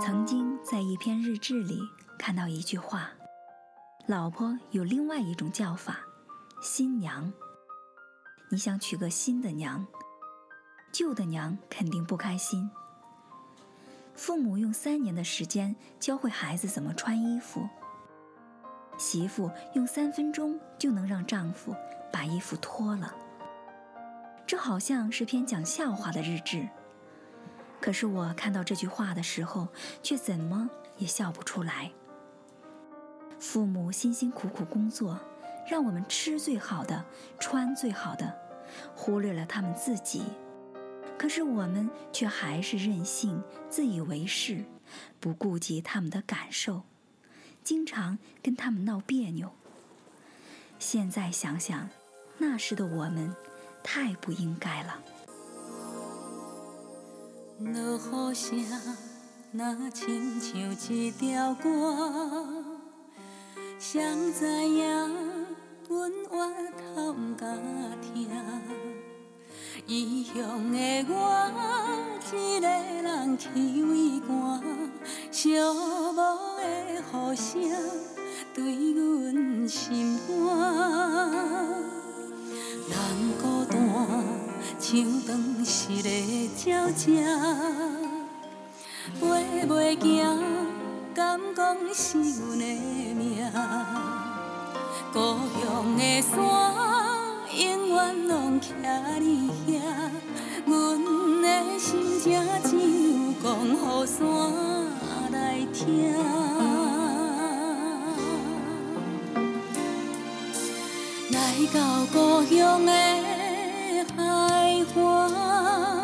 曾经在一篇日志里看到一句话：“老婆有另外一种叫法，新娘。你想娶个新的娘，旧的娘肯定不开心。父母用三年的时间教会孩子怎么穿衣服，媳妇用三分钟就能让丈夫把衣服脱了。这好像是篇讲笑话的日志。”可是我看到这句话的时候，却怎么也笑不出来。父母辛辛苦苦工作，让我们吃最好的，穿最好的，忽略了他们自己。可是我们却还是任性、自以为是，不顾及他们的感受，经常跟他们闹别扭。现在想想，那时的我们，太不应该了。落雨声，若亲像一条歌，谁知影阮越头毋敢听。异乡的我，一个人去畏寒，寂寞的雨声对阮心肝，人孤单。像当时的鸟只，飞袂行，敢讲是阮的命？故乡的山，永远拢徛你遐，阮的心声只有讲予山来听。来到故乡的。开花。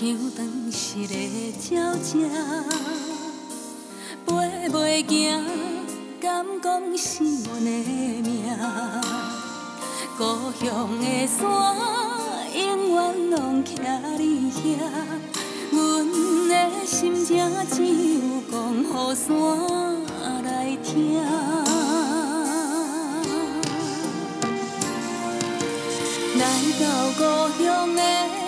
像当时的鸟只，飞袂行，敢讲是阮的命？故乡的山，永远拢徛你遐。阮的心情只有讲予山来听。来到故乡的。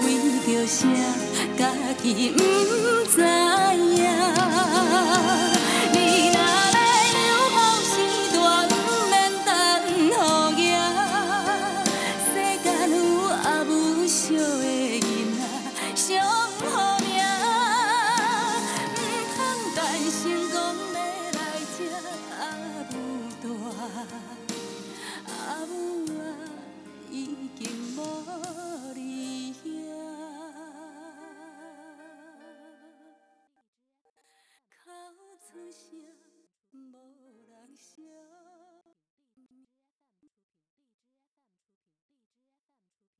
为着啥？家己不知影。